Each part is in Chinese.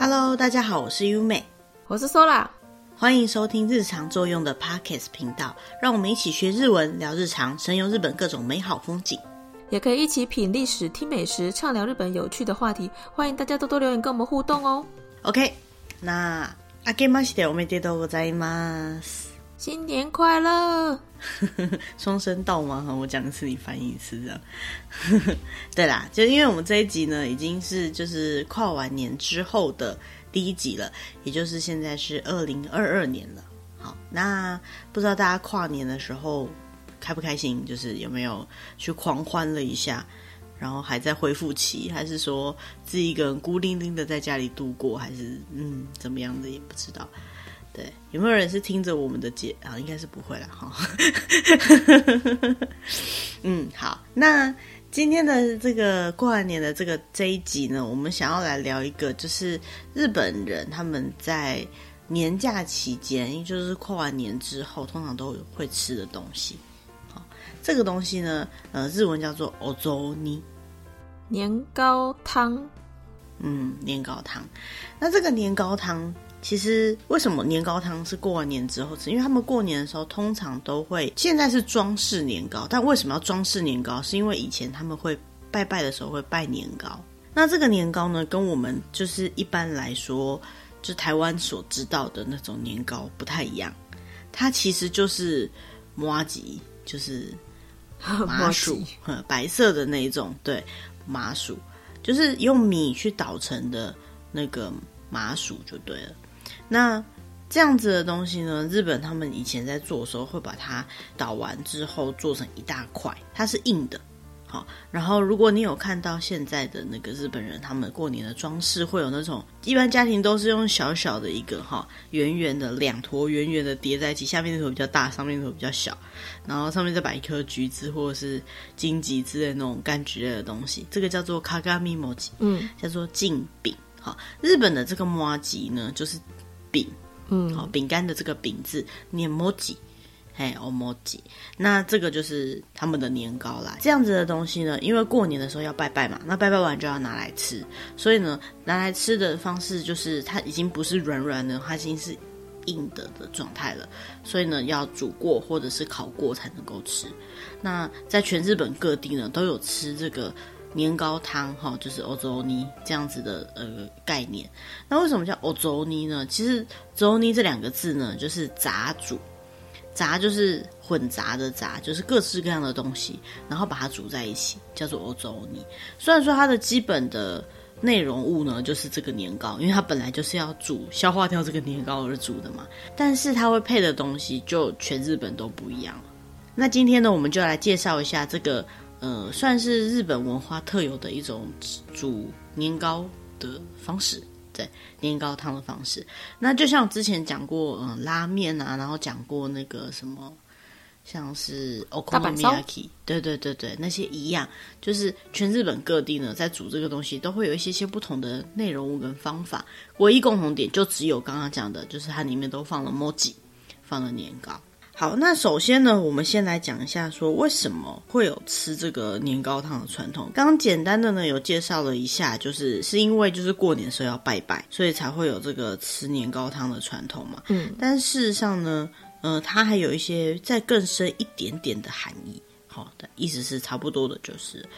Hello，大家好，我是优美，我是 Sola，欢迎收听日常作用的 Pockets 频道，让我们一起学日文，聊日常，神游日本各种美好风景，也可以一起品历史、听美食、畅聊日本有趣的话题。欢迎大家多多留言跟我们互动哦。OK，那あけましておめでとうございます。新年快乐！双声道吗？我讲一次，你翻译一次，这样。对啦，就因为我们这一集呢，已经是就是跨完年之后的第一集了，也就是现在是二零二二年了。好，那不知道大家跨年的时候开不开心？就是有没有去狂欢了一下，然后还在恢复期，还是说自己一个人孤零零的在家里度过，还是嗯怎么样的也不知道。对，有没有人是听着我们的节啊？应该是不会啦。哈。嗯，好，那今天的这个过完年的这个这一集呢，我们想要来聊一个，就是日本人他们在年假期间，也就是跨完年之后，通常都会吃的东西。好，这个东西呢，呃，日文叫做お雑煮，年糕汤。嗯，年糕汤。那这个年糕汤。其实为什么年糕汤是过完年之后吃？因为他们过年的时候通常都会，现在是装饰年糕，但为什么要装饰年糕？是因为以前他们会拜拜的时候会拜年糕。那这个年糕呢，跟我们就是一般来说，就台湾所知道的那种年糕不太一样。它其实就是麻吉，就是麻薯，白色的那一种，对，麻薯，就是用米去捣成的那个麻薯就对了。那这样子的东西呢，日本他们以前在做的时候，会把它捣完之后做成一大块，它是硬的。好，然后如果你有看到现在的那个日本人，他们过年的装饰会有那种，一般家庭都是用小小的一个哈圆圆的两坨圆圆的叠在一起，下面那坨比较大，上面那坨比较小，然后上面再摆一颗橘子或者是荆棘之类的那种柑橘类的东西，这个叫做卡卡米摩吉，嗯，叫做镜饼。好，日本的这个麻糬呢，就是。饼，嗯，好，饼干的这个饼字念摩吉，嘿，哦摩吉，那这个就是他们的年糕啦。这样子的东西呢，因为过年的时候要拜拜嘛，那拜拜完就要拿来吃，所以呢，拿来吃的方式就是它已经不是软软的，它已经是硬的的状态了，所以呢，要煮过或者是烤过才能够吃。那在全日本各地呢，都有吃这个。年糕汤哈，就是お雑煮这样子的呃概念。那为什么叫お杂煮呢？其实“杂煮”这两个字呢，就是杂煮，杂就是混杂的杂，就是各式各样的东西，然后把它煮在一起，叫做お杂煮。虽然说它的基本的内容物呢，就是这个年糕，因为它本来就是要煮消化掉这个年糕而煮的嘛，但是它会配的东西就全日本都不一样了。那今天呢，我们就来介绍一下这个。呃，算是日本文化特有的一种煮年糕的方式，对，年糕汤的方式。那就像之前讲过，嗯、呃，拉面啊，然后讲过那个什么，像是 okonomiyaki，对对对对，那些一样，就是全日本各地呢，在煮这个东西都会有一些些不同的内容物跟方法，唯一共同点就只有刚刚讲的，就是它里面都放了 moji，，放了年糕。好，那首先呢，我们先来讲一下，说为什么会有吃这个年糕汤的传统。刚刚简单的呢，有介绍了一下，就是是因为就是过年的时候要拜拜，所以才会有这个吃年糕汤的传统嘛。嗯，但事实上呢，呃，它还有一些再更深一点点的含义。好的，意思是差不多的，就是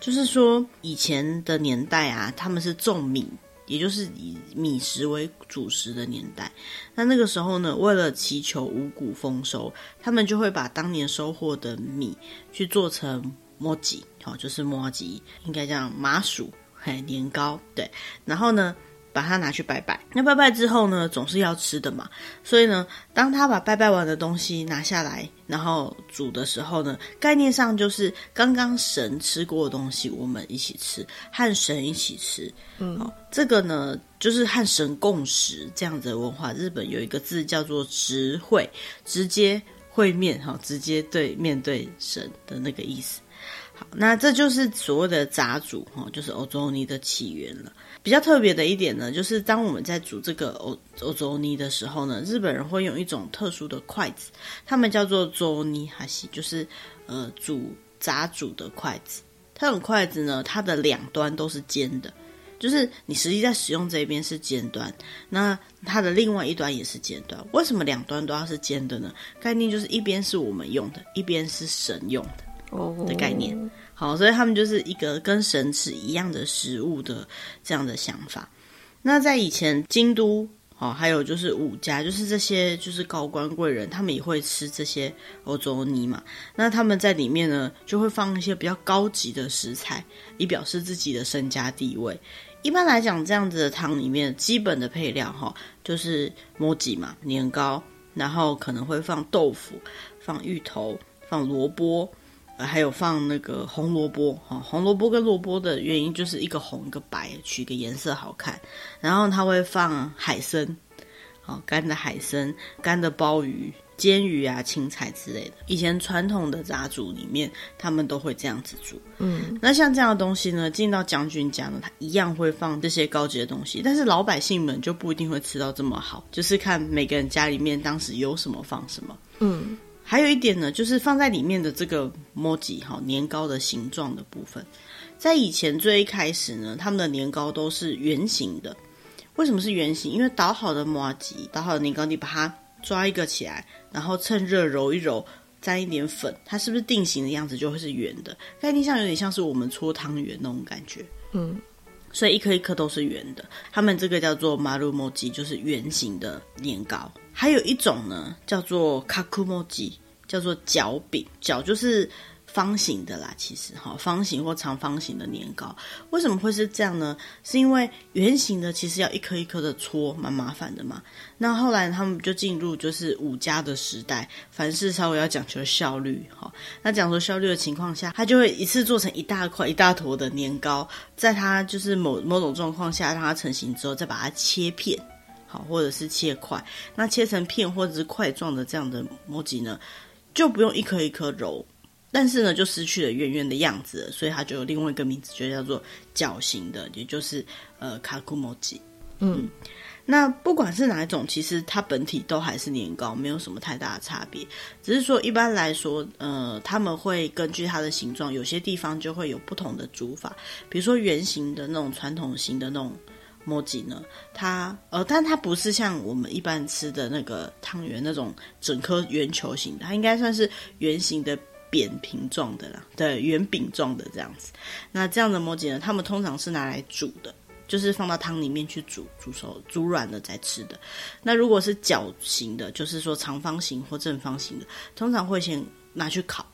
就是说以前的年代啊，他们是种米。也就是以米食为主食的年代，那那个时候呢，为了祈求五谷丰收，他们就会把当年收获的米去做成磨吉，好，就是磨吉，应该叫麻薯，嘿，年糕，对，然后呢，把它拿去拜拜，那拜拜之后呢，总是要吃的嘛，所以呢，当他把拜拜完的东西拿下来，然后煮的时候呢，概念上就是刚刚神吃过的东西，我们一起吃，和神一起吃，嗯，好，这个呢，就是和神共食这样子的文化。日本有一个字叫做直会，直接会面，哈，直接对面对神的那个意思。好，那这就是所谓的杂煮，哈，就是欧洲尼的起源了。比较特别的一点呢，就是当我们在煮这个欧欧洲泥的时候呢，日本人会用一种特殊的筷子，他们叫做雑煮箸，就是呃煮炸煮的筷子。这种筷子呢，它的两端都是尖的，就是你实际在使用这一边是尖端，那它的另外一端也是尖端。为什么两端都要是尖的呢？概念就是一边是我们用的，一边是神用的哦的概念。好，所以他们就是一个跟神是一样的食物的这样的想法。那在以前京都。哦，还有就是武家，就是这些就是高官贵人，他们也会吃这些欧洲泥嘛。那他们在里面呢，就会放一些比较高级的食材，以表示自己的身家地位。一般来讲，这样子的汤里面基本的配料哈，就是麻糬嘛，年糕，然后可能会放豆腐，放芋头，放萝卜。还有放那个红萝卜哈，红萝卜跟萝卜的原因就是一个红一个白，取个颜色好看。然后它会放海参，好干的海参、干的鲍鱼、煎鱼啊、青菜之类的。以前传统的杂煮里面，他们都会这样子煮。嗯，那像这样的东西呢，进到将军家呢，他一样会放这些高级的东西，但是老百姓们就不一定会吃到这么好，就是看每个人家里面当时有什么放什么。嗯。还有一点呢，就是放在里面的这个麻糬哈，年糕的形状的部分，在以前最一开始呢，他们的年糕都是圆形的。为什么是圆形？因为捣好的麻糬、捣好的年糕，你把它抓一个起来，然后趁热揉一揉，沾一点粉，它是不是定型的样子就会是圆的？概念上有点像是我们搓汤圆那种感觉。嗯，所以一颗一颗都是圆的。他们这个叫做马路莫吉，就是圆形的年糕。还有一种呢，叫做卡库莫吉，叫做角饼。角就是方形的啦，其实哈，方形或长方形的年糕。为什么会是这样呢？是因为圆形的其实要一颗一颗的搓，蛮麻烦的嘛。那后来他们就进入就是武家的时代，凡事稍微要讲求效率哈。那讲求效率的情况下，他就会一次做成一大块一大坨的年糕，在它就是某某种状况下让它成型之后，再把它切片。好，或者是切块，那切成片或者是块状的这样的模型呢，就不用一颗一颗揉，但是呢，就失去了圆圆的样子了，所以它就有另外一个名字，就叫做角形的，也就是呃卡库莫吉。嗯，那不管是哪一种，其实它本体都还是年糕，没有什么太大的差别，只是说一般来说，呃，他们会根据它的形状，有些地方就会有不同的煮法，比如说圆形的那种传统型的那种。麻糬呢，它呃，但它不是像我们一般吃的那个汤圆那种整颗圆球形的，它应该算是圆形的扁平状的啦，对，圆饼状的这样子。那这样的摩羯呢，他们通常是拿来煮的，就是放到汤里面去煮，煮熟、煮软了再吃的。那如果是角形的，就是说长方形或正方形的，通常会先拿去烤。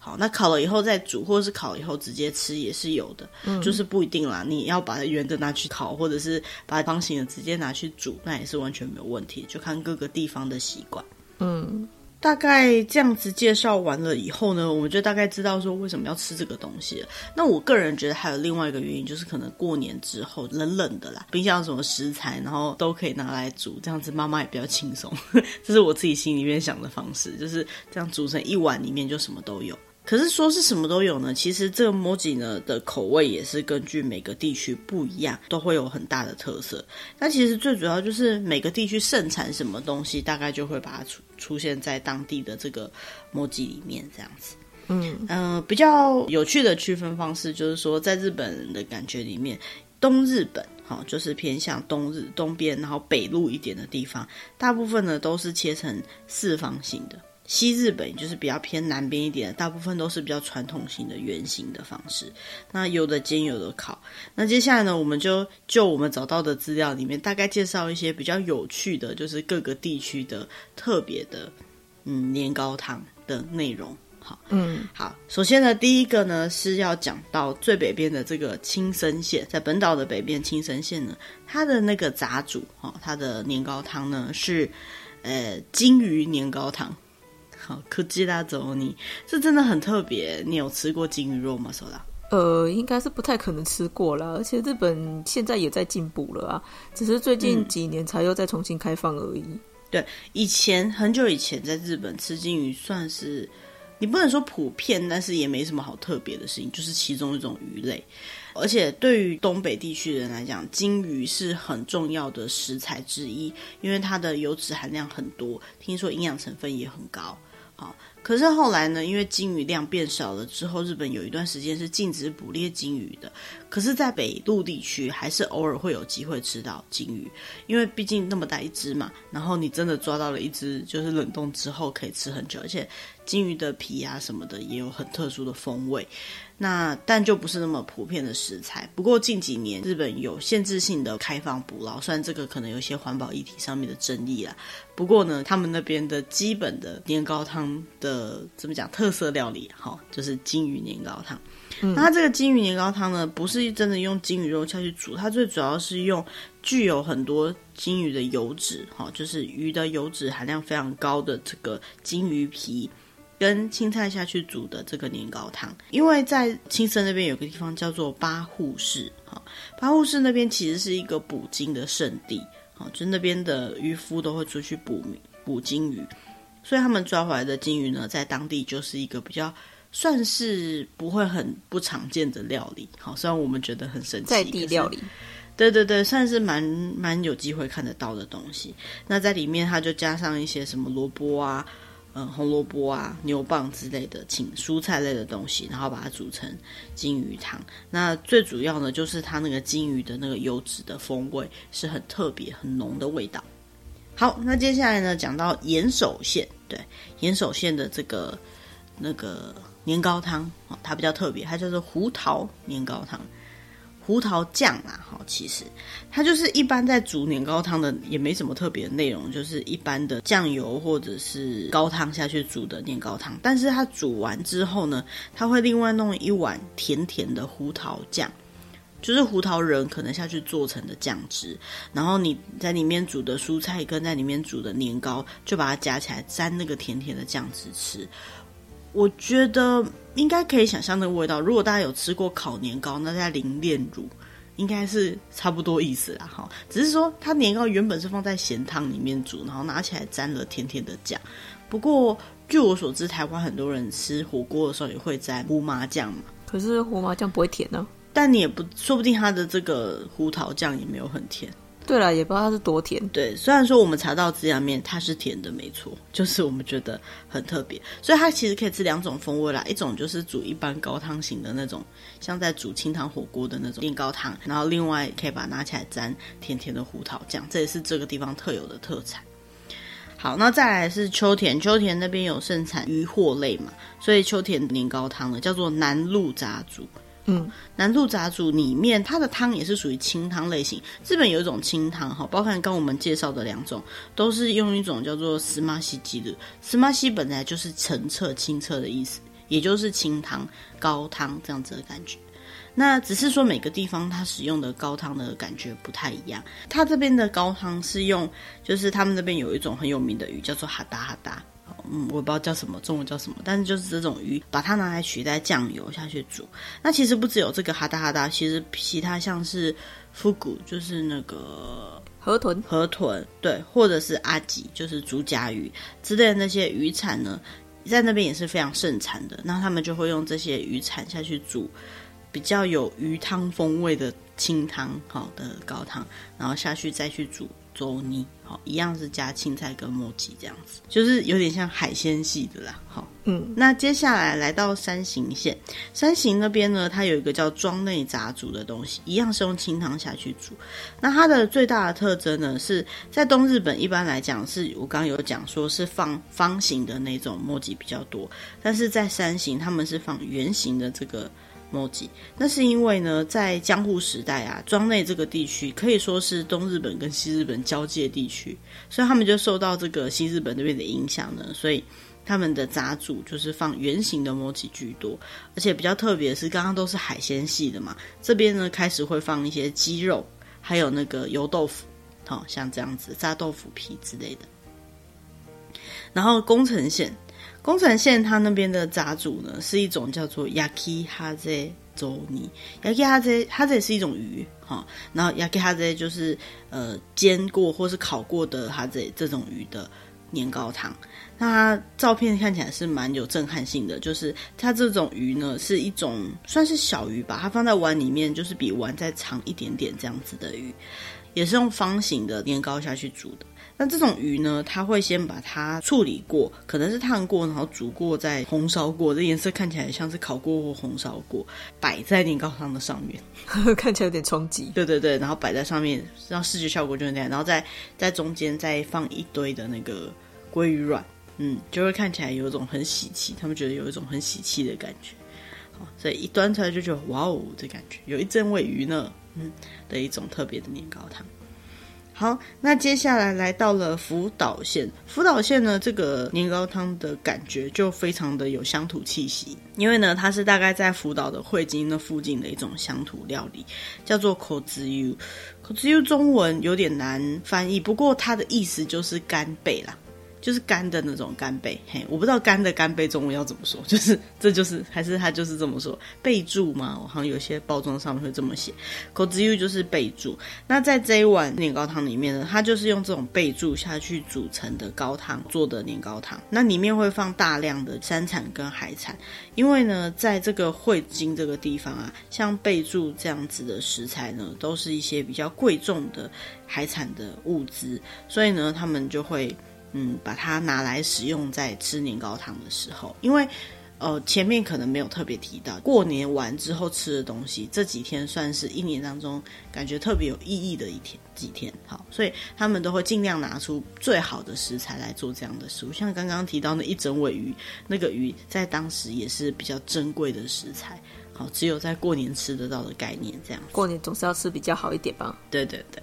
好，那烤了以后再煮，或者是烤了以后直接吃也是有的，嗯，就是不一定啦。你要把圆的拿去烤，或者是把方形的直接拿去煮，那也是完全没有问题，就看各个地方的习惯。嗯，大概这样子介绍完了以后呢，我们就大概知道说为什么要吃这个东西了。那我个人觉得还有另外一个原因，就是可能过年之后冷冷的啦，冰箱有什么食材，然后都可以拿来煮，这样子妈妈也比较轻松。这是我自己心里面想的方式，就是这样煮成一碗里面就什么都有。可是说是什么都有呢？其实这个麻糬呢的口味也是根据每个地区不一样，都会有很大的特色。那其实最主要就是每个地区盛产什么东西，大概就会把它出出现在当地的这个麻糬里面这样子。嗯嗯、呃，比较有趣的区分方式就是说，在日本人的感觉里面，东日本哈就是偏向东日东边，然后北路一点的地方，大部分呢都是切成四方形的。西日本就是比较偏南边一点的，大部分都是比较传统型的圆形的方式。那有的煎，有的烤。那接下来呢，我们就就我们找到的资料里面，大概介绍一些比较有趣的，就是各个地区的特别的嗯年糕汤的内容。好，嗯，好。首先呢，第一个呢是要讲到最北边的这个青森县，在本岛的北边青森县呢，它的那个杂煮哈，它的年糕汤呢是呃金鱼年糕汤。好，可吉拉走你，这真的很特别。你有吃过金鱼肉吗？说啦，呃，应该是不太可能吃过了。而且日本现在也在进步了啊，只是最近几年才又再重新开放而已。嗯、对，以前很久以前在日本吃金鱼算是，你不能说普遍，但是也没什么好特别的事情，就是其中一种鱼类。而且对于东北地区的人来讲，金鱼是很重要的食材之一，因为它的油脂含量很多，听说营养成分也很高。可是后来呢，因为鲸鱼量变少了之后，日本有一段时间是禁止捕猎鲸鱼的。可是，在北陆地区，还是偶尔会有机会吃到鲸鱼，因为毕竟那么大一只嘛。然后你真的抓到了一只，就是冷冻之后可以吃很久，而且鲸鱼的皮啊什么的也有很特殊的风味。那但就不是那么普遍的食材。不过近几年日本有限制性的开放捕捞，虽然这个可能有一些环保议题上面的争议啦。不过呢，他们那边的基本的年糕汤的怎么讲特色料理，哈，就是金鱼年糕汤。嗯、那它这个金鱼年糕汤呢，不是真的用金鱼肉下去煮，它最主要是用具有很多金鱼的油脂，哈，就是鱼的油脂含量非常高的这个金鱼皮。跟青菜下去煮的这个年糕汤，因为在青森那边有个地方叫做八户市，哈，八户市那边其实是一个捕鲸的圣地，哈，就那边的渔夫都会出去捕捕鲸鱼，所以他们抓回来的鲸鱼呢，在当地就是一个比较算是不会很不常见的料理，好，虽然我们觉得很神奇，在地料理，对对对，算是蛮蛮有机会看得到的东西。那在里面，它就加上一些什么萝卜啊。嗯，红萝卜啊、牛蒡之类的，青蔬菜类的东西，然后把它煮成金鱼汤。那最主要呢，就是它那个金鱼的那个油脂的风味是很特别、很浓的味道。好，那接下来呢，讲到岩手县，对，岩手县的这个那个年糕汤，它比较特别，它叫做胡桃年糕汤。胡桃酱啊，好，其实它就是一般在煮年糕汤的，也没什么特别的内容，就是一般的酱油或者是高汤下去煮的年糕汤。但是它煮完之后呢，它会另外弄一碗甜甜的胡桃酱，就是胡桃仁可能下去做成的酱汁，然后你在里面煮的蔬菜跟在里面煮的年糕，就把它夹起来沾那个甜甜的酱汁吃。我觉得应该可以想象那个味道。如果大家有吃过烤年糕，那再淋炼乳，应该是差不多意思啦。哈，只是说它年糕原本是放在咸汤里面煮，然后拿起来沾了甜甜的酱。不过据我所知，台湾很多人吃火锅的时候也会沾胡麻酱嘛。可是胡麻酱不会甜呢？但你也不说不定它的这个胡桃酱也没有很甜。对了，也不知道它是多甜。对，虽然说我们查到资料面它是甜的，没错，就是我们觉得很特别，所以它其实可以吃两种风味啦。一种就是煮一般高汤型的那种，像在煮清汤火锅的那种年糕汤，然后另外可以把它拿起来沾甜甜的胡桃酱，这也是这个地方特有的特产。好，那再来是秋田，秋田那边有盛产鱼货类嘛，所以秋田年糕汤呢叫做南鹿炸煮。嗯，南鹿杂煮里面，它的汤也是属于清汤类型。日本有一种清汤哈，包括刚我们介绍的两种，都是用一种叫做司马西鸡的。司马西本来就是澄澈、清澈的意思，也就是清汤、高汤这样子的感觉。那只是说每个地方它使用的高汤的感觉不太一样。它这边的高汤是用，就是他们那边有一种很有名的鱼，叫做哈达哈达。嗯，我不知道叫什么，中文叫什么，但是就是这种鱼，把它拿来取代酱油下去煮。那其实不只有这个哈达哈达，其实其他像是富古，就是那个河豚，河豚对，或者是阿吉，就是竹夹鱼之类的那些鱼产呢，在那边也是非常盛产的。那他们就会用这些鱼产下去煮，比较有鱼汤风味的清汤，好的高汤，然后下去再去煮。粥泥好，一样是加青菜跟麻糬这样子，就是有点像海鲜系的啦。好，嗯，那接下来来到山形县，山形那边呢，它有一个叫庄内杂煮的东西，一样是用清汤下去煮。那它的最大的特征呢，是在东日本一般来讲，是我刚刚有讲说是放方形的那种麻糬比较多，但是在山形他们是放圆形的这个。麻糬，那是因为呢，在江户时代啊，庄内这个地区可以说是东日本跟西日本交界地区，所以他们就受到这个西日本那边的影响呢，所以他们的杂煮就是放圆形的麻糬居多，而且比较特别的是，刚刚都是海鲜系的嘛，这边呢开始会放一些鸡肉，还有那个油豆腐，好像这样子炸豆腐皮之类的，然后宫城县。宫城县它那边的杂煮呢，是一种叫做 yaki haze 粥泥，yaki haze haze 是一种鱼哈，然后 yaki haze 就是呃煎过或是烤过的 haze 这种鱼的年糕汤。那照片看起来是蛮有震撼性的，就是它这种鱼呢是一种算是小鱼吧，它放在碗里面就是比碗再长一点点这样子的鱼，也是用方形的年糕下去煮的。那这种鱼呢，它会先把它处理过，可能是烫过，然后煮过，再红烧过，这颜色看起来像是烤过或红烧过，摆在年糕汤的上面，看起来有点冲击。对对对，然后摆在上面，让视觉效果就是那样，然后再在中间再放一堆的那个鲑鱼卵，嗯，就会看起来有一种很喜气，他们觉得有一种很喜气的感觉。所以一端出来就觉得哇哦，这感觉有一阵味鱼呢，嗯，的一种特别的年糕汤。好，那接下来来到了福岛县，福岛县呢，这个年糕汤的感觉就非常的有乡土气息，因为呢，它是大概在福岛的惠金那附近的一种乡土料理，叫做口子油。口子油中文有点难翻译，不过它的意思就是干贝啦。就是干的那种干贝，嘿，我不知道干的干贝中文要怎么说，就是这就是还是他就是这么说备注吗？我好像有些包装上面会这么写，口子鱼就是备注。那在这一碗年糕汤里面呢，它就是用这种备注下去煮成的高汤做的年糕汤。那里面会放大量的山产跟海产，因为呢，在这个汇金这个地方啊，像备注这样子的食材呢，都是一些比较贵重的海产的物资，所以呢，他们就会。嗯，把它拿来使用在吃年糕汤的时候，因为，呃，前面可能没有特别提到，过年完之后吃的东西，这几天算是一年当中感觉特别有意义的一天几天，好，所以他们都会尽量拿出最好的食材来做这样的食物，像刚刚提到那一整尾鱼，那个鱼在当时也是比较珍贵的食材，好，只有在过年吃得到的概念，这样，过年总是要吃比较好一点吧？对对对。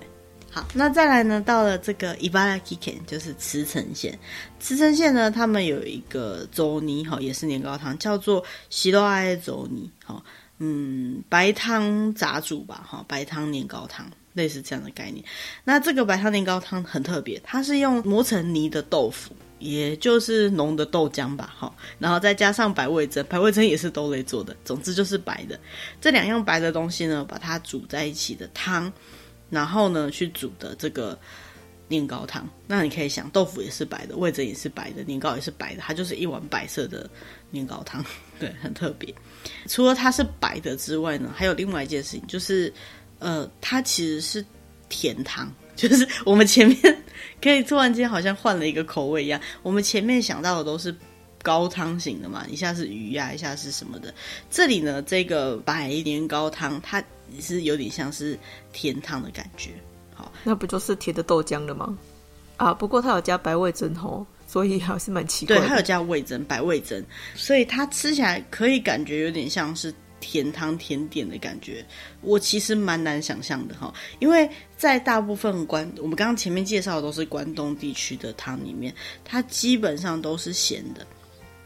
好，那再来呢？到了这个茨城县，就是茨城县。茨城县呢，他们有一个粥泥，哈，也是年糕汤，叫做西罗爱粥泥，哈，嗯，白汤杂煮吧，哈，白汤年糕汤，类似这样的概念。那这个白汤年糕汤很特别，它是用磨成泥的豆腐，也就是浓的豆浆吧，哈，然后再加上白味噌，白味噌也是豆类做的，总之就是白的。这两样白的东西呢，把它煮在一起的汤。然后呢，去煮的这个年糕汤，那你可以想，豆腐也是白的，味噌也是白的，年糕也是白的，它就是一碗白色的年糕汤，对，很特别。除了它是白的之外呢，还有另外一件事情，就是呃，它其实是甜汤，就是我们前面 可以突然间好像换了一个口味一样，我们前面想到的都是高汤型的嘛，一下是鱼呀，一下是什么的，这里呢，这个白年糕汤它。是有点像是甜汤的感觉，好，那不就是甜的豆浆了吗？啊，不过它有加白味噌哦，所以还是蛮奇怪的。对，它有加味噌，白味噌，所以它吃起来可以感觉有点像是甜汤甜点的感觉。我其实蛮难想象的哈，因为在大部分关我们刚刚前面介绍的都是关东地区的汤里面，它基本上都是咸的。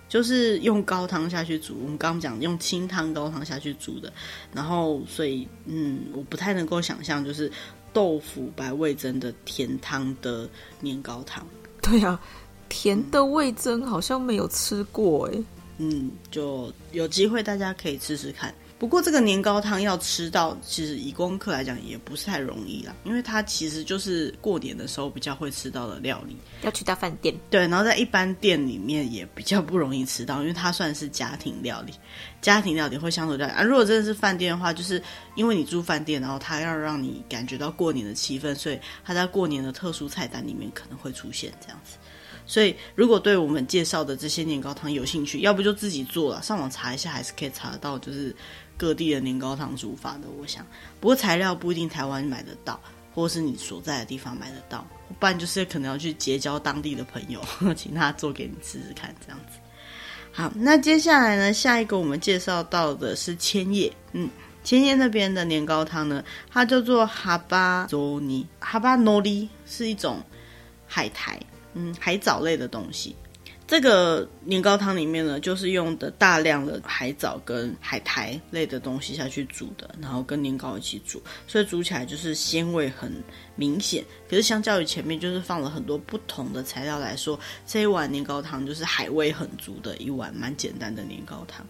就是用高汤下去煮，我们刚刚讲用清汤高汤下去煮的，然后所以嗯，我不太能够想象就是豆腐白味增的甜汤的年糕汤。对啊，甜的味增好像没有吃过诶。嗯，就有机会大家可以试试看。不过这个年糕汤要吃到，其实以功课来讲也不是太容易啦，因为它其实就是过年的时候比较会吃到的料理，要去到饭店。对，然后在一般店里面也比较不容易吃到，因为它算是家庭料理，家庭料理会相对料理啊。如果真的是饭店的话，就是因为你住饭店，然后它要让你感觉到过年的气氛，所以它在过年的特殊菜单里面可能会出现这样子。所以，如果对我们介绍的这些年糕汤有兴趣，要不就自己做了，上网查一下，还是可以查得到，就是各地的年糕汤煮法的。我想，不过材料不一定台湾买得到，或是你所在的地方买得到，不然就是可能要去结交当地的朋友，请他做给你吃吃看，这样子。好，那接下来呢，下一个我们介绍到的是千叶，嗯，千叶那边的年糕汤呢，它叫做哈巴佐尼，哈巴诺里是一种海苔。嗯，海藻类的东西，这个年糕汤里面呢，就是用的大量的海藻跟海苔类的东西下去煮的，然后跟年糕一起煮，所以煮起来就是鲜味很明显。可是相较于前面就是放了很多不同的材料来说，这一碗年糕汤就是海味很足的一碗蛮简单的年糕汤。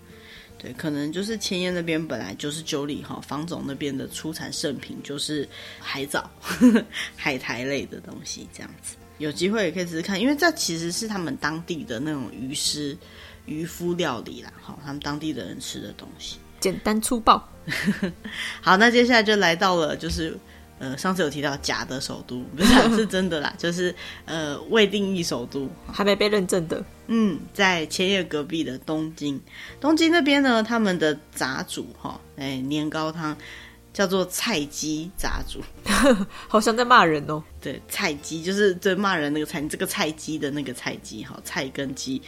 对，可能就是千叶那边本来就是九里哈房总那边的出产圣品就是海藻、海苔类的东西这样子。有机会也可以试试看，因为这其实是他们当地的那种渔师、渔夫料理啦，哈，他们当地的人吃的东西，简单粗暴。好，那接下来就来到了就是呃，上次有提到假的首都，不是、啊、是真的啦，就是呃未定义首都，还没被认证的。嗯，在千叶隔壁的东京，东京那边呢，他们的杂煮哈，哎，年糕汤叫做菜鸡杂煮，好像在骂人哦。对，菜鸡就是在骂人那个菜，这个菜鸡的那个菜鸡哈，菜跟鸡，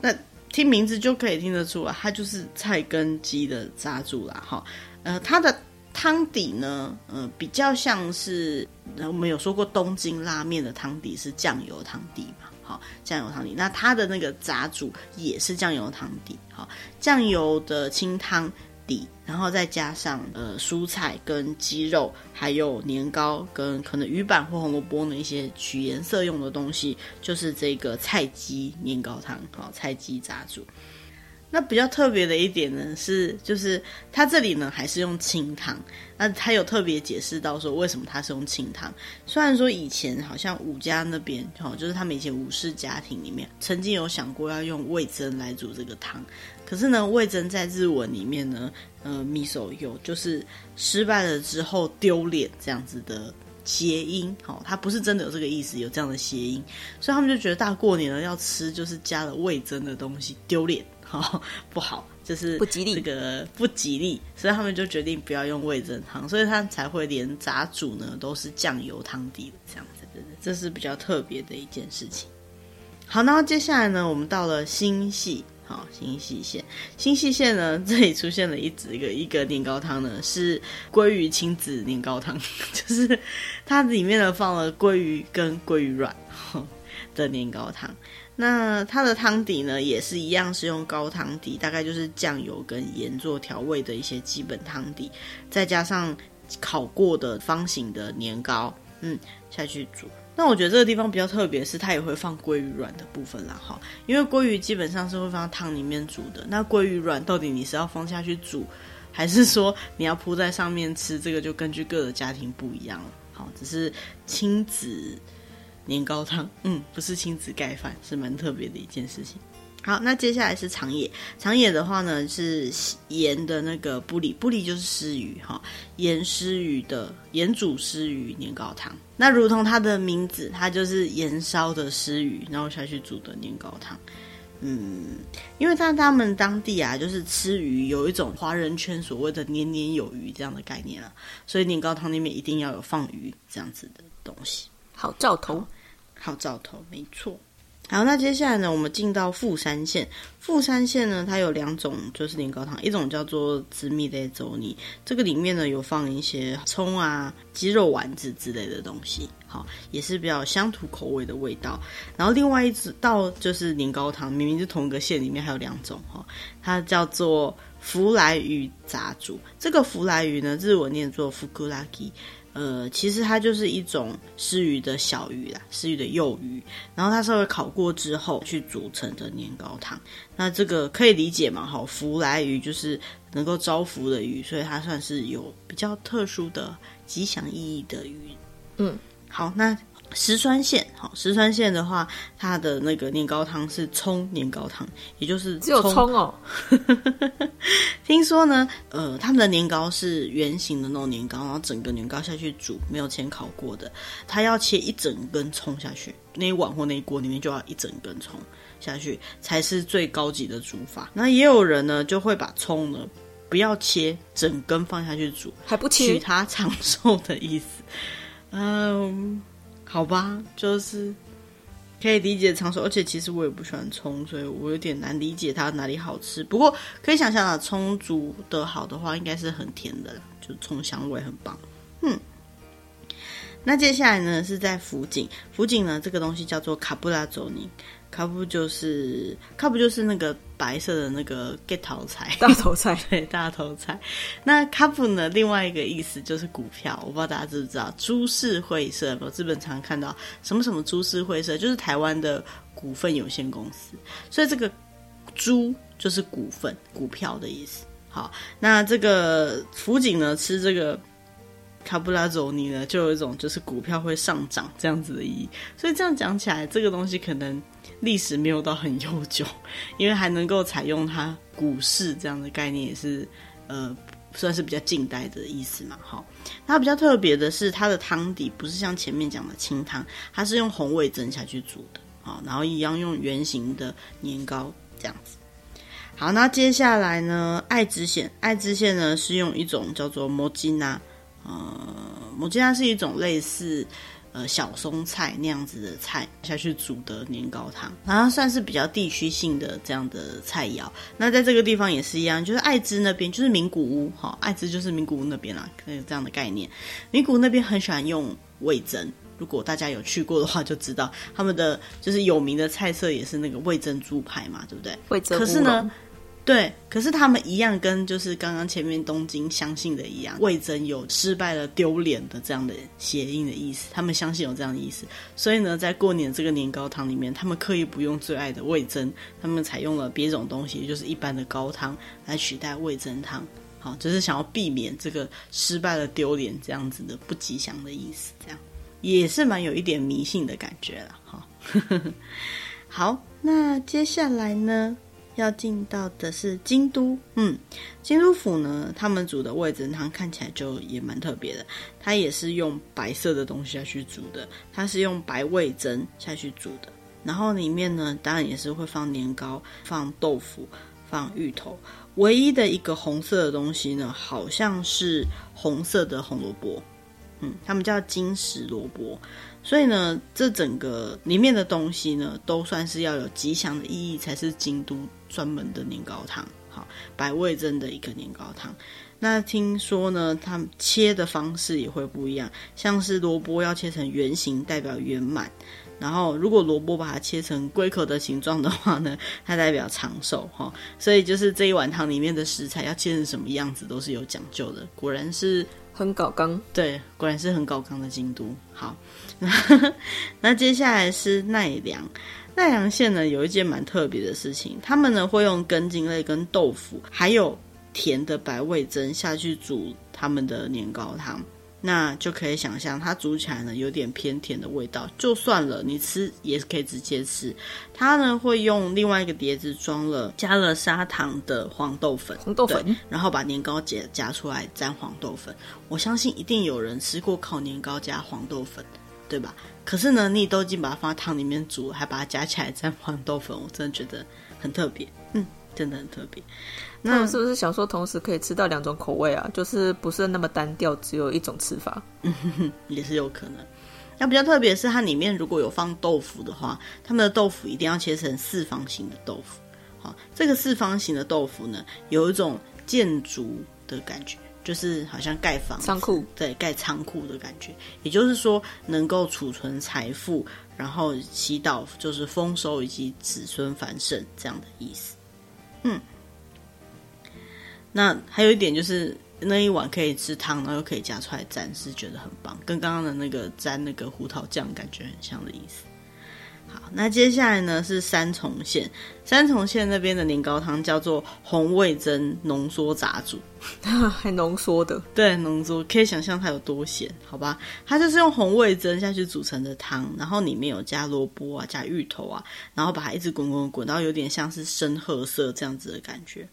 那听名字就可以听得出来，它就是菜跟鸡的杂煮啦哈。呃，它的汤底呢，呃，比较像是我们有说过东京拉面的汤底是酱油汤底嘛。好，酱油汤底，那它的那个杂煮也是酱油汤底，好，酱油的清汤底，然后再加上呃蔬菜跟鸡肉，还有年糕跟可能鱼板或红萝卜的一些取颜色用的东西，就是这个菜鸡年糕汤，好，菜鸡杂煮。那比较特别的一点呢，是就是它这里呢还是用清汤。那它有特别解释到说，为什么它是用清汤。虽然说以前好像武家那边，哦，就是他们以前武士家庭里面曾经有想过要用味噌来煮这个汤，可是呢，味噌在日文里面呢，呃，味噌有就是失败了之后丢脸这样子的谐音，哦，它不是真的有这个意思，有这样的谐音，所以他们就觉得大过年了要吃就是加了味噌的东西丢脸。好 不好，就是不吉利，这个不吉利，所以他们就决定不要用味噌汤，所以他才会连炸煮呢都是酱油汤底的这样子，这是比较特别的一件事情。好，那接下来呢，我们到了新潟，好，新细线，新细线呢 这里出现了一只一个一个年糕汤呢，是鲑鱼亲子年糕汤，就是它里面呢放了鲑鱼跟鲑鱼卵的年糕汤。那它的汤底呢，也是一样，是用高汤底，大概就是酱油跟盐做调味的一些基本汤底，再加上烤过的方形的年糕，嗯，下去煮。那我觉得这个地方比较特别，是它也会放鲑鱼卵的部分啦，哈，因为鲑鱼基本上是会放在汤里面煮的。那鲑鱼卵到底你是要放下去煮，还是说你要铺在上面吃？这个就根据各的家庭不一样了。好，只是亲子。年糕汤，嗯，不是亲子盖饭，是蛮特别的一件事情。好，那接下来是长野，长野的话呢是盐的那个布里，布里就是湿鱼哈，盐湿鱼的盐煮湿鱼年糕汤。那如同它的名字，它就是盐烧的湿鱼，然后下去煮的年糕汤。嗯，因为在他们当地啊，就是吃鱼有一种华人圈所谓的年年有余这样的概念啊，所以年糕汤里面一定要有放鱼这样子的东西。好兆头。好兆头，没错。好，那接下来呢，我们进到富山县。富山县呢，它有两种，就是年糕汤，一种叫做紫米的粥泥，这个里面呢有放一些葱啊、鸡肉丸子之类的东西，好，也是比较乡土口味的味道。然后另外一道就是年糕汤，明明是同一个县里面还有两种哈，它叫做福来鱼杂煮。这个福来鱼呢，日文念作福库拉。呃，其实它就是一种丝鱼的小鱼啦，丝鱼的幼鱼，然后它稍微烤过之后去煮成的年糕汤。那这个可以理解嘛？好，福来鱼就是能够招福的鱼，所以它算是有比较特殊的吉祥意义的鱼。嗯，好，那。石川县，好，石川县的话，它的那个年糕汤是葱年糕汤，也就是只有葱哦。听说呢，呃，他们的年糕是圆形的那种年糕，然后整个年糕下去煮，没有先烤过的，它要切一整根葱下去，那一碗或那一锅里面就要一整根葱下去，才是最高级的煮法。那也有人呢，就会把葱呢不要切，整根放下去煮，还不切，取它长寿的意思。嗯。好吧，就是可以理解长寿，而且其实我也不喜欢葱，所以我有点难理解它哪里好吃。不过可以想象啊，葱煮的好的话，应该是很甜的，就葱香味很棒。嗯，那接下来呢是在福井，福井呢这个东西叫做卡布拉佐尼。卡布就是卡布就是那个白色的那个 get 头菜，大头菜，对，大头菜。那卡布呢，另外一个意思就是股票，我不知道大家知不知道，株式会社，我基本常看到什么什么株式会社，就是台湾的股份有限公司，所以这个株就是股份、股票的意思。好，那这个辅警呢，吃这个。卡布拉佐尼呢，就有一种就是股票会上涨这样子的意义，所以这样讲起来，这个东西可能历史没有到很悠久，因为还能够采用它股市这样的概念，也是呃算是比较近代的意思嘛。好，它比较特别的是，它的汤底不是像前面讲的清汤，它是用红味蒸下去煮的。啊，然后一样用圆形的年糕这样子。好，那接下来呢，爱知县，爱知县呢是用一种叫做摩吉纳，呃，摩吉纳是一种类似。呃，小松菜那样子的菜下去煮的年糕汤，然后算是比较地区性的这样的菜肴。那在这个地方也是一样，就是爱知那边，就是名古屋，哈，爱知就是名古屋那边啦，可以有这样的概念。名古屋那边很喜欢用味噌，如果大家有去过的话，就知道他们的就是有名的菜色也是那个味噌猪排嘛，对不对？味噌。可是呢。对，可是他们一样跟就是刚刚前面东京相信的一样，味噌有失败了丢脸的这样的谐音的意思，他们相信有这样的意思，所以呢，在过年这个年糕汤里面，他们刻意不用最爱的味噌，他们采用了别种东西，也就是一般的高汤来取代味噌汤，好，就是想要避免这个失败了丢脸这样子的不吉祥的意思，这样也是蛮有一点迷信的感觉了，哈，好，那接下来呢？要进到的是京都，嗯，京都府呢，他们煮的味噌汤看起来就也蛮特别的，它也是用白色的东西下去煮的，它是用白味噌下去煮的，然后里面呢，当然也是会放年糕、放豆腐、放芋头，唯一的一个红色的东西呢，好像是红色的红萝卜，嗯，他们叫金石萝卜。所以呢，这整个里面的东西呢，都算是要有吉祥的意义，才是京都专门的年糕汤。好，百味珍的一个年糕汤。那听说呢，它切的方式也会不一样，像是萝卜要切成圆形，代表圆满；然后如果萝卜把它切成龟壳的形状的话呢，它代表长寿。哈，所以就是这一碗汤里面的食材要切成什么样子，都是有讲究的。果然是。很搞刚，对，果然是很搞刚的京都。好，那接下来是奈良，奈良县呢有一件蛮特别的事情，他们呢会用根茎类跟豆腐，还有甜的白味噌下去煮他们的年糕汤。那就可以想象，它煮起来呢有点偏甜的味道。就算了，你吃也是可以直接吃。它呢会用另外一个碟子装了加了砂糖的黄豆粉，黄豆粉，然后把年糕夹夹出来沾黄豆粉。我相信一定有人吃过烤年糕加黄豆粉，对吧？可是呢，你都已经把它放在汤里面煮，还把它夹起来沾黄豆粉，我真的觉得很特别。嗯。真的很特别，那是不是想说同时可以吃到两种口味啊？就是不是那么单调，只有一种吃法，也是有可能。那比较特别是它里面如果有放豆腐的话，他们的豆腐一定要切成四方形的豆腐。好，这个四方形的豆腐呢，有一种建筑的感觉，就是好像盖房、仓库，对，盖仓库的感觉。也就是说，能够储存财富，然后祈祷就是丰收以及子孙繁盛这样的意思。嗯，那还有一点就是那一碗可以吃汤，然后又可以夹出来蘸，是觉得很棒，跟刚刚的那个蘸那个胡桃酱感觉很像的意思。好，那接下来呢是三重县，三重县那边的年糕汤叫做红味噌浓缩杂煮，还浓缩的，对，浓缩可以想象它有多咸，好吧？它就是用红味噌下去煮成的汤，然后里面有加萝卜啊，加芋头啊，然后把它一直滚滚滚，然后有点像是深褐色这样子的感觉，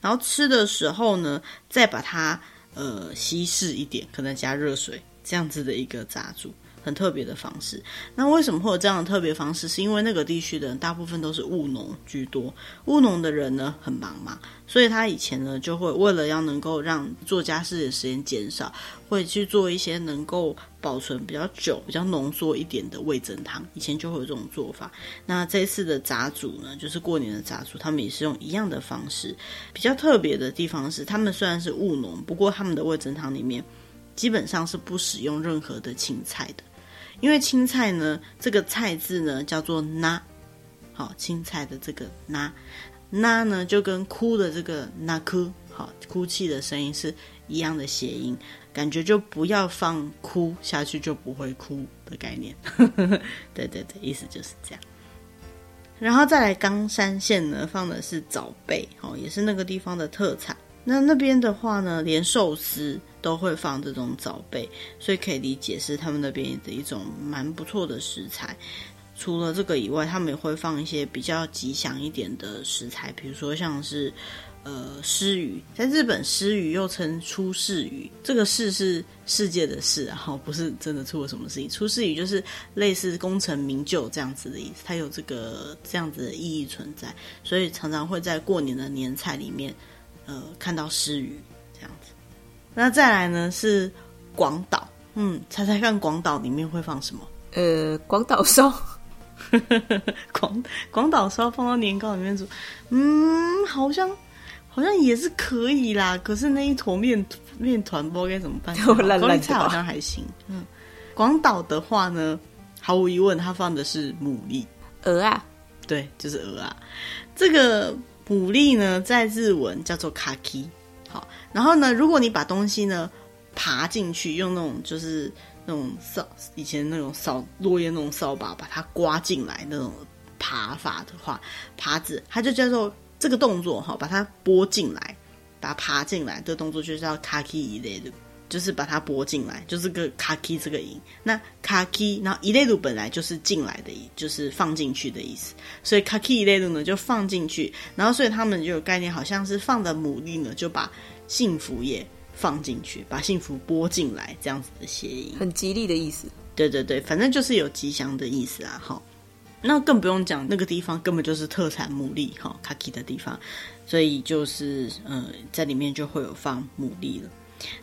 然后吃的时候呢，再把它呃稀释一点，可能加热水这样子的一个炸煮。很特别的方式。那为什么会有这样的特别方式？是因为那个地区的人大部分都是务农居多，务农的人呢很忙嘛，所以他以前呢就会为了要能够让做家事的时间减少，会去做一些能够保存比较久、比较浓缩一点的味噌汤。以前就会有这种做法。那这次的杂煮呢，就是过年的杂煮，他们也是用一样的方式。比较特别的地方是，他们虽然是务农，不过他们的味噌汤里面基本上是不使用任何的青菜的。因为青菜呢，这个菜字呢叫做“那”，好，青菜的这个“那”，“那”呢就跟哭的这个“那哭”，好，哭泣的声音是一样的谐音，感觉就不要放“哭”下去就不会哭的概念。对对对，意思就是这样。然后再来冈山县呢，放的是早贝，哦，也是那个地方的特产。那那边的话呢，连寿司都会放这种早贝，所以可以理解是他们那边的一种蛮不错的食材。除了这个以外，他们也会放一些比较吉祥一点的食材，比如说像是呃狮鱼，在日本狮鱼又称出世鱼，这个世是世界的世，然后不是真的出了什么事情。出世鱼就是类似功成名就这样子的意思，它有这个这样子的意义存在，所以常常会在过年的年菜里面，呃，看到诗鱼这样子。那再来呢是广岛，嗯，猜猜看广岛里面会放什么？呃，广岛烧。广广岛烧放到年糕里面煮，嗯，好像好像也是可以啦。可是那一坨面面团不知道该怎么办？烂烂菜好像还行。嗯，广岛的话呢，毫无疑问，它放的是牡蛎。鹅啊，对，就是鹅啊。这个牡蛎呢，在日文叫做卡基。好，然后呢，如果你把东西呢爬进去，用那种就是。那种扫以前那种扫落叶那种扫把，把它刮进来那种爬法的话，爬子它就叫做这个动作哈，把它拨进来，把它爬进来这个动作就叫卡基一类的，就是把它拨进来，就是个卡基这个音。那卡基，然后一类度本来就是进来的意，就是放进去的意思，所以卡基一类度呢就放进去，然后所以他们就有概念，好像是放的牡蛎呢就把幸福也。放进去，把幸福拨进来，这样子的谐音，很吉利的意思。对对对，反正就是有吉祥的意思啊。好，那更不用讲，那个地方根本就是特产牡蛎，哈，卡基的地方，所以就是呃，在里面就会有放牡蛎了。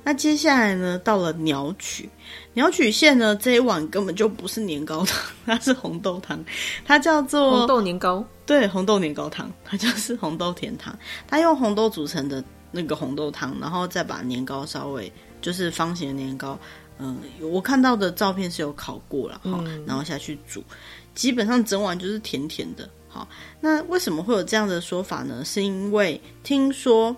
那接下来呢，到了鸟取，鸟取县呢，这一碗根本就不是年糕汤，它是红豆汤，它叫做红豆年糕。对，红豆年糕汤，它就是红豆甜汤，它用红豆组成的。那个红豆汤，然后再把年糕稍微就是方形的年糕，嗯，我看到的照片是有烤过了哈，嗯、然后下去煮，基本上整碗就是甜甜的。好，那为什么会有这样的说法呢？是因为听说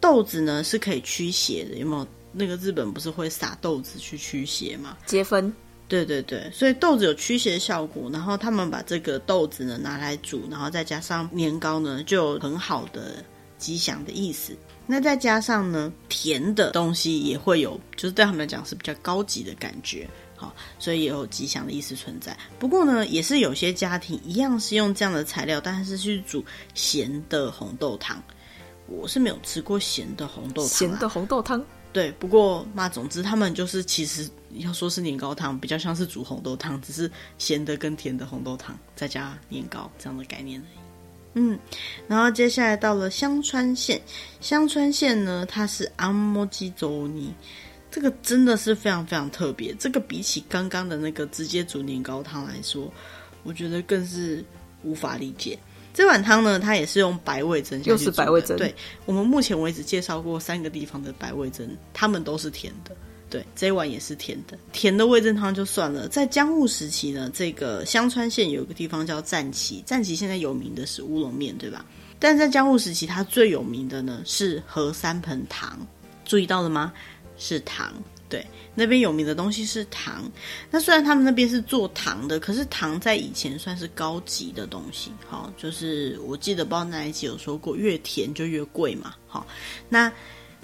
豆子呢是可以驱邪的，有没有？那个日本不是会撒豆子去驱邪吗？节分。对对对，所以豆子有驱邪的效果，然后他们把这个豆子呢拿来煮，然后再加上年糕呢，就有很好的。吉祥的意思，那再加上呢，甜的东西也会有，就是对他们来讲是比较高级的感觉，好，所以也有吉祥的意思存在。不过呢，也是有些家庭一样是用这样的材料，但是去煮咸的红豆汤。我是没有吃过咸的红豆汤，咸的红豆汤，对。不过嘛，总之他们就是其实要说是年糕汤，比较像是煮红豆汤，只是咸的跟甜的红豆汤再加年糕这样的概念而已。嗯，然后接下来到了香川县，香川县呢，它是阿摩基周尼，这个真的是非常非常特别。这个比起刚刚的那个直接煮年糕汤来说，我觉得更是无法理解。这碗汤呢，它也是用白味噌，又是白味噌。对，我们目前为止介绍过三个地方的白味噌，他们都是甜的。对，这一碗也是甜的，甜的味噌汤就算了。在江户时期呢，这个香川县有一个地方叫战旗，战旗现在有名的是乌龙面，对吧？但在江户时期，它最有名的呢是和三盆糖，注意到了吗？是糖，对，那边有名的东西是糖。那虽然他们那边是做糖的，可是糖在以前算是高级的东西。好，就是我记得不知道哪一期有说过，越甜就越贵嘛。好，那。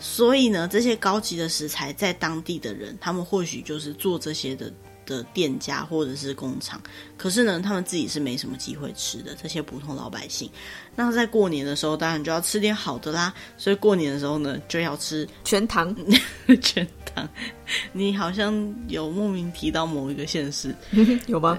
所以呢，这些高级的食材在当地的人，他们或许就是做这些的的店家或者是工厂，可是呢，他们自己是没什么机会吃的。这些普通老百姓，那在过年的时候，当然就要吃点好的啦。所以过年的时候呢，就要吃全糖，全糖。你好像有莫名提到某一个县市，有吗？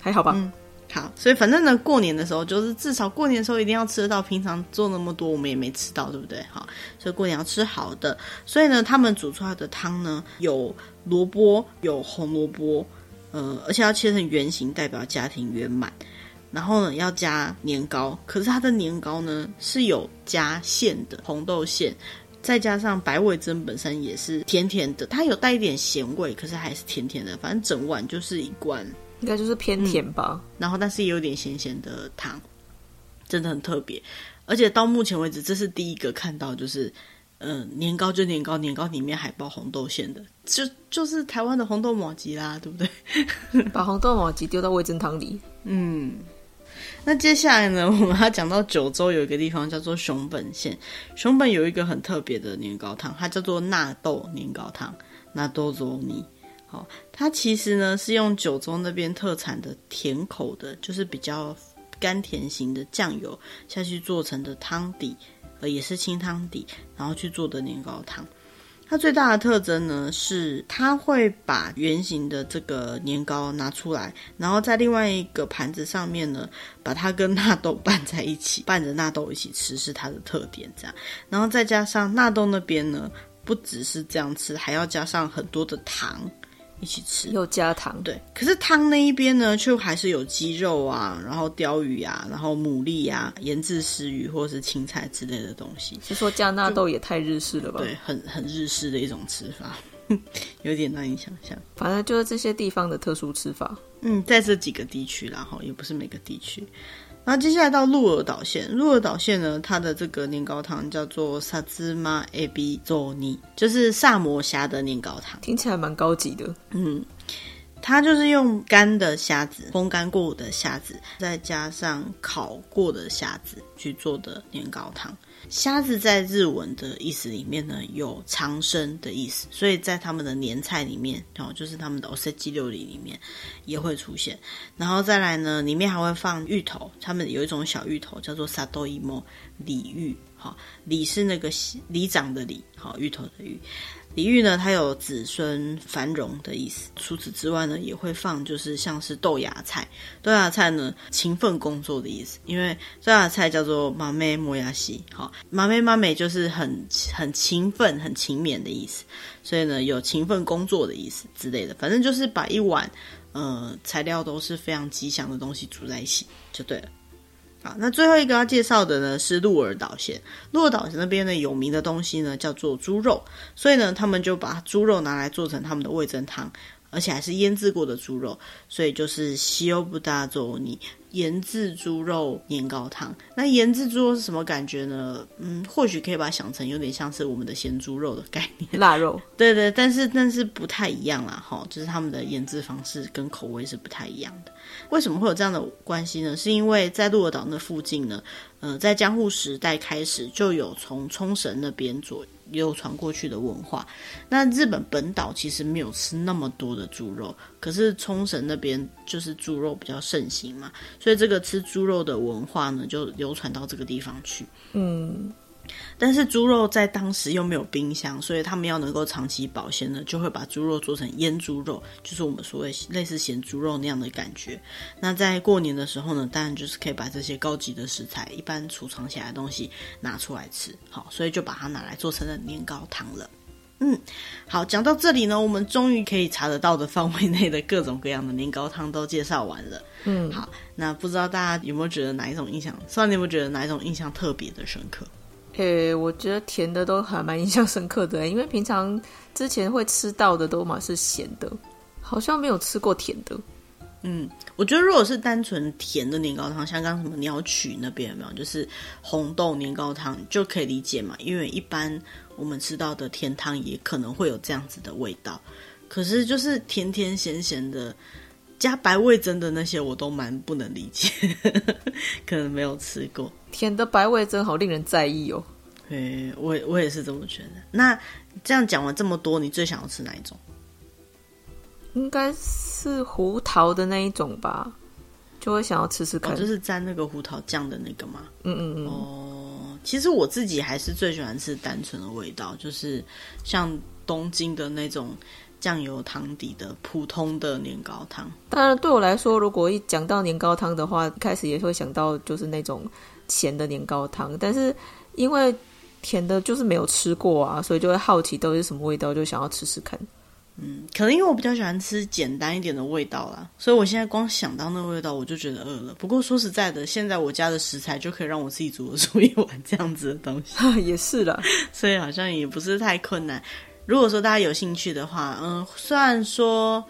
还好吧。嗯好，所以反正呢，过年的时候就是至少过年的时候一定要吃得到，平常做那么多我们也没吃到，对不对？好，所以过年要吃好的。所以呢，他们煮出来的汤呢，有萝卜，有红萝卜，呃，而且要切成圆形，代表家庭圆满。然后呢，要加年糕，可是它的年糕呢是有加馅的红豆馅，再加上白味噌本身也是甜甜的，它有带一点咸味，可是还是甜甜的。反正整碗就是一罐。应该就是偏甜吧，嗯，然后但是也有点咸咸的糖，真的很特别。而且到目前为止，这是第一个看到，就是，嗯、呃，年糕就年糕，年糕里面还包红豆馅的，就就是台湾的红豆麻糬啦，对不对？把红豆麻糬丢到味噌汤里。嗯，那接下来呢，我们要讲到九州有一个地方叫做熊本县，熊本有一个很特别的年糕汤，它叫做纳豆年糕汤，纳豆粥泥。好，它其实呢是用九州那边特产的甜口的，就是比较甘甜型的酱油下去做成的汤底，呃，也是清汤底，然后去做的年糕汤。它最大的特征呢，是它会把圆形的这个年糕拿出来，然后在另外一个盘子上面呢，把它跟纳豆拌在一起，拌着纳豆一起吃，是它的特点。这样，然后再加上纳豆那边呢，不只是这样吃，还要加上很多的糖。一起吃，又加糖，对。可是汤那一边呢，却还是有鸡肉啊，然后鲷鱼啊，然后牡蛎啊，腌制鰤鱼或者是青菜之类的东西。是说加纳豆也太日式了吧？对，很很日式的一种吃法，有点难以想象。反正就是这些地方的特殊吃法。嗯，在这几个地区啦，哈，也不是每个地区。然后接下来到鹿儿岛县，鹿儿岛县呢，它的这个年糕汤叫做萨兹玛 A B 佐尼，就是萨摩虾的年糕汤，听起来蛮高级的。嗯，它就是用干的虾子，风干过的虾子，再加上烤过的虾子去做的年糕汤。虾子在日文的意思里面呢，有长生的意思，所以在他们的年菜里面，哦，就是他们的おせち料理里面也会出现。然后再来呢，里面还会放芋头，他们有一种小芋头叫做さといも里芋， 好，李是那个李长的李，好，芋头的芋。李芋呢，它有子孙繁荣的意思。除此之外呢，也会放就是像是豆芽菜。豆芽菜呢，勤奋工作的意思。因为豆芽菜叫做马妹磨牙西，好，马妹马妹就是很很勤奋、很勤勉的意思。所以呢，有勤奋工作的意思之类的。反正就是把一碗呃材料都是非常吉祥的东西煮在一起就对了。好，那最后一个要介绍的呢是鹿儿岛县。鹿儿岛县那边呢有名的东西呢叫做猪肉，所以呢他们就把猪肉拿来做成他们的味噌汤，而且还是腌制过的猪肉，所以就是西欧布达佐尼。腌制猪肉年糕汤，那腌制猪肉是什么感觉呢？嗯，或许可以把它想成有点像是我们的咸猪肉的概念，腊肉。对对，但是但是不太一样啦，哈，就是他们的腌制方式跟口味是不太一样的。为什么会有这样的关系呢？是因为在鹿儿岛那附近呢，呃，在江户时代开始就有从冲绳那边左。流传过去的文化，那日本本岛其实没有吃那么多的猪肉，可是冲绳那边就是猪肉比较盛行嘛，所以这个吃猪肉的文化呢，就流传到这个地方去。嗯。但是猪肉在当时又没有冰箱，所以他们要能够长期保鲜呢，就会把猪肉做成腌猪肉，就是我们所谓类似咸猪肉那样的感觉。那在过年的时候呢，当然就是可以把这些高级的食材，一般储藏起来的东西拿出来吃，好，所以就把它拿来做成了年糕汤了。嗯，好，讲到这里呢，我们终于可以查得到的范围内的各种各样的年糕汤都介绍完了。嗯，好，那不知道大家有没有觉得哪一种印象？虽然你有没有觉得哪一种印象特别的深刻？诶、我觉得甜的都还蛮 印象深刻的，因为平常之前会吃到的都嘛是咸的，好像没有吃过甜的。嗯，我觉得如果是单纯甜的年糕汤，像刚什么鸟取那边有没有，就是红豆年糕汤就可以理解嘛，因为一般我们吃到的甜汤也可能会有这样子的味道。可是就是甜甜咸咸的。加白味噌的那些我都蛮不能理解，可能没有吃过甜的白味真，好令人在意哦。对，我我也是这么觉得。那这样讲完这么多，你最想要吃哪一种？应该是胡桃的那一种吧，就会想要吃吃看，哦、就是沾那个胡桃酱的那个吗？嗯嗯嗯。哦，其实我自己还是最喜欢吃单纯的味道，就是像东京的那种。酱油汤底的普通的年糕汤，当然对我来说，如果一讲到年糕汤的话，一开始也会想到就是那种咸的年糕汤。但是因为甜的，就是没有吃过啊，所以就会好奇到底是什么味道，就想要吃吃看。嗯，可能因为我比较喜欢吃简单一点的味道啦，所以我现在光想到那味道，我就觉得饿了。不过说实在的，现在我家的食材就可以让我自己煮出一碗这样子的东西，也是啦，所以好像也不是太困难。如果说大家有兴趣的话，嗯，虽然说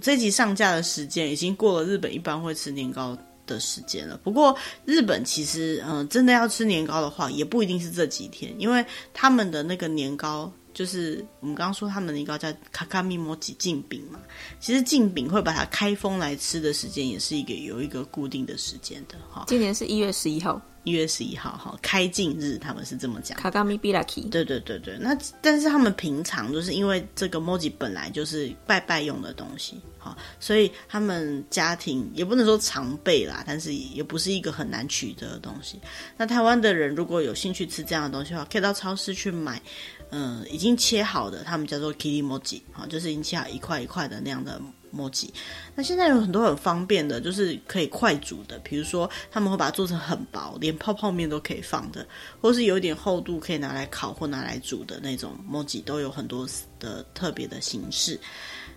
这集上架的时间已经过了日本一般会吃年糕的时间了，不过日本其实，嗯，真的要吃年糕的话，也不一定是这几天，因为他们的那个年糕。就是我们刚刚说他们的年糕叫卡卡米摩吉镜饼嘛，其实镜饼会把它开封来吃的时间也是一个有一个固定的时间的哈。今年是一月十一号，一月十一号哈，开镜日他们是这么讲。卡卡米比拉基，对对对对。那但是他们平常就是因为这个摩吉本来就是拜拜用的东西，好，所以他们家庭也不能说常备啦，但是也不是一个很难取得的东西。那台湾的人如果有兴趣吃这样的东西的话，可以到超市去买，嗯，已经切好的，他们叫做 kirimochi，好，就是已经切好一块一块的那样的。墨迹，那现在有很多很方便的，就是可以快煮的，比如说他们会把它做成很薄，连泡泡面都可以放的，或是有一点厚度可以拿来烤或拿来煮的那种墨迹，都有很多的特别的形式。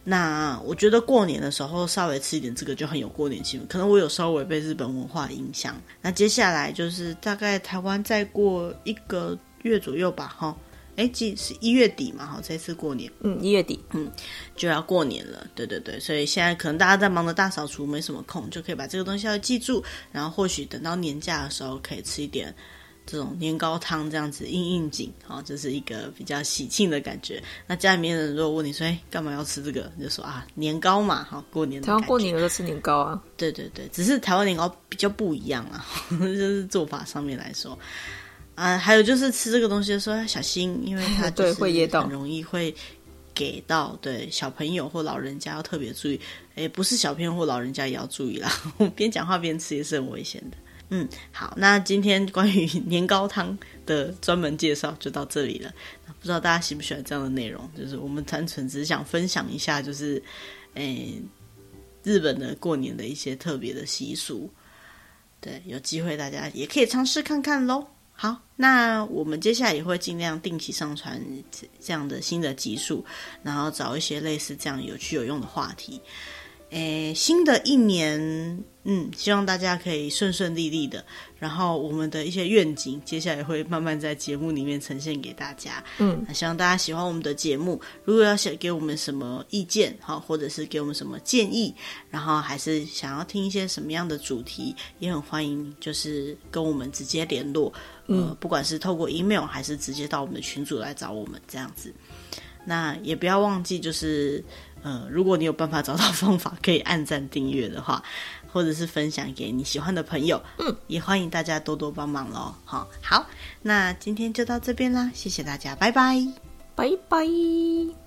那我觉得过年的时候稍微吃一点这个就很有过年气氛，可能我有稍微被日本文化影响。那接下来就是大概台湾再过一个月左右吧，哈。哎，即是一月底嘛，哈，这次过年，嗯，一月底，嗯，就要过年了，对对对，所以现在可能大家在忙着大扫除，没什么空，就可以把这个东西要记住，然后或许等到年假的时候，可以吃一点这种年糕汤，这样子应应景，哈，这是一个比较喜庆的感觉。那家里面的人如果问你说，哎，干嘛要吃这个？你就说啊，年糕嘛，哈，过年的。台湾过年有时候吃年糕啊，对对对，只是台湾年糕比较不一样啊，就是做法上面来说。啊，还有就是吃这个东西的时候要小心，因为它 对会噎到，很容易会给到对小朋友或老人家要特别注意。诶，不是小朋友或老人家也要注意啦，边讲话边吃也是很危险的。嗯，好，那今天关于 年糕汤的专门介绍就到这里了。不知道大家喜不喜欢这样的内容？就是我们单纯只是想分享一下，就是诶，日本的过年的一些特别的习俗。对，有机会大家也可以尝试看看喽。好，那我们接下来也会尽量定期上传这样的新的集数，然后找一些类似这样有趣有用的话题。诶，新的一年，嗯，希望大家可以顺顺利利的。然后我们的一些愿景，接下来会慢慢在节目里面呈现给大家。嗯，那希望大家喜欢我们的节目。如果要写给我们什么意见，好，或者是给我们什么建议，然后还是想要听一些什么样的主题，也很欢迎，就是跟我们直接联络。嗯，呃，不管是透过 email，还是直接到我们的群组来找我们这样子。那也不要忘记，就是。呃，如果你有办法找到方法可以按赞订阅的话，或者是分享给你喜欢的朋友，嗯，也欢迎大家多多帮忙喽。好，好，那今天就到这边啦，谢谢大家，拜拜，拜拜。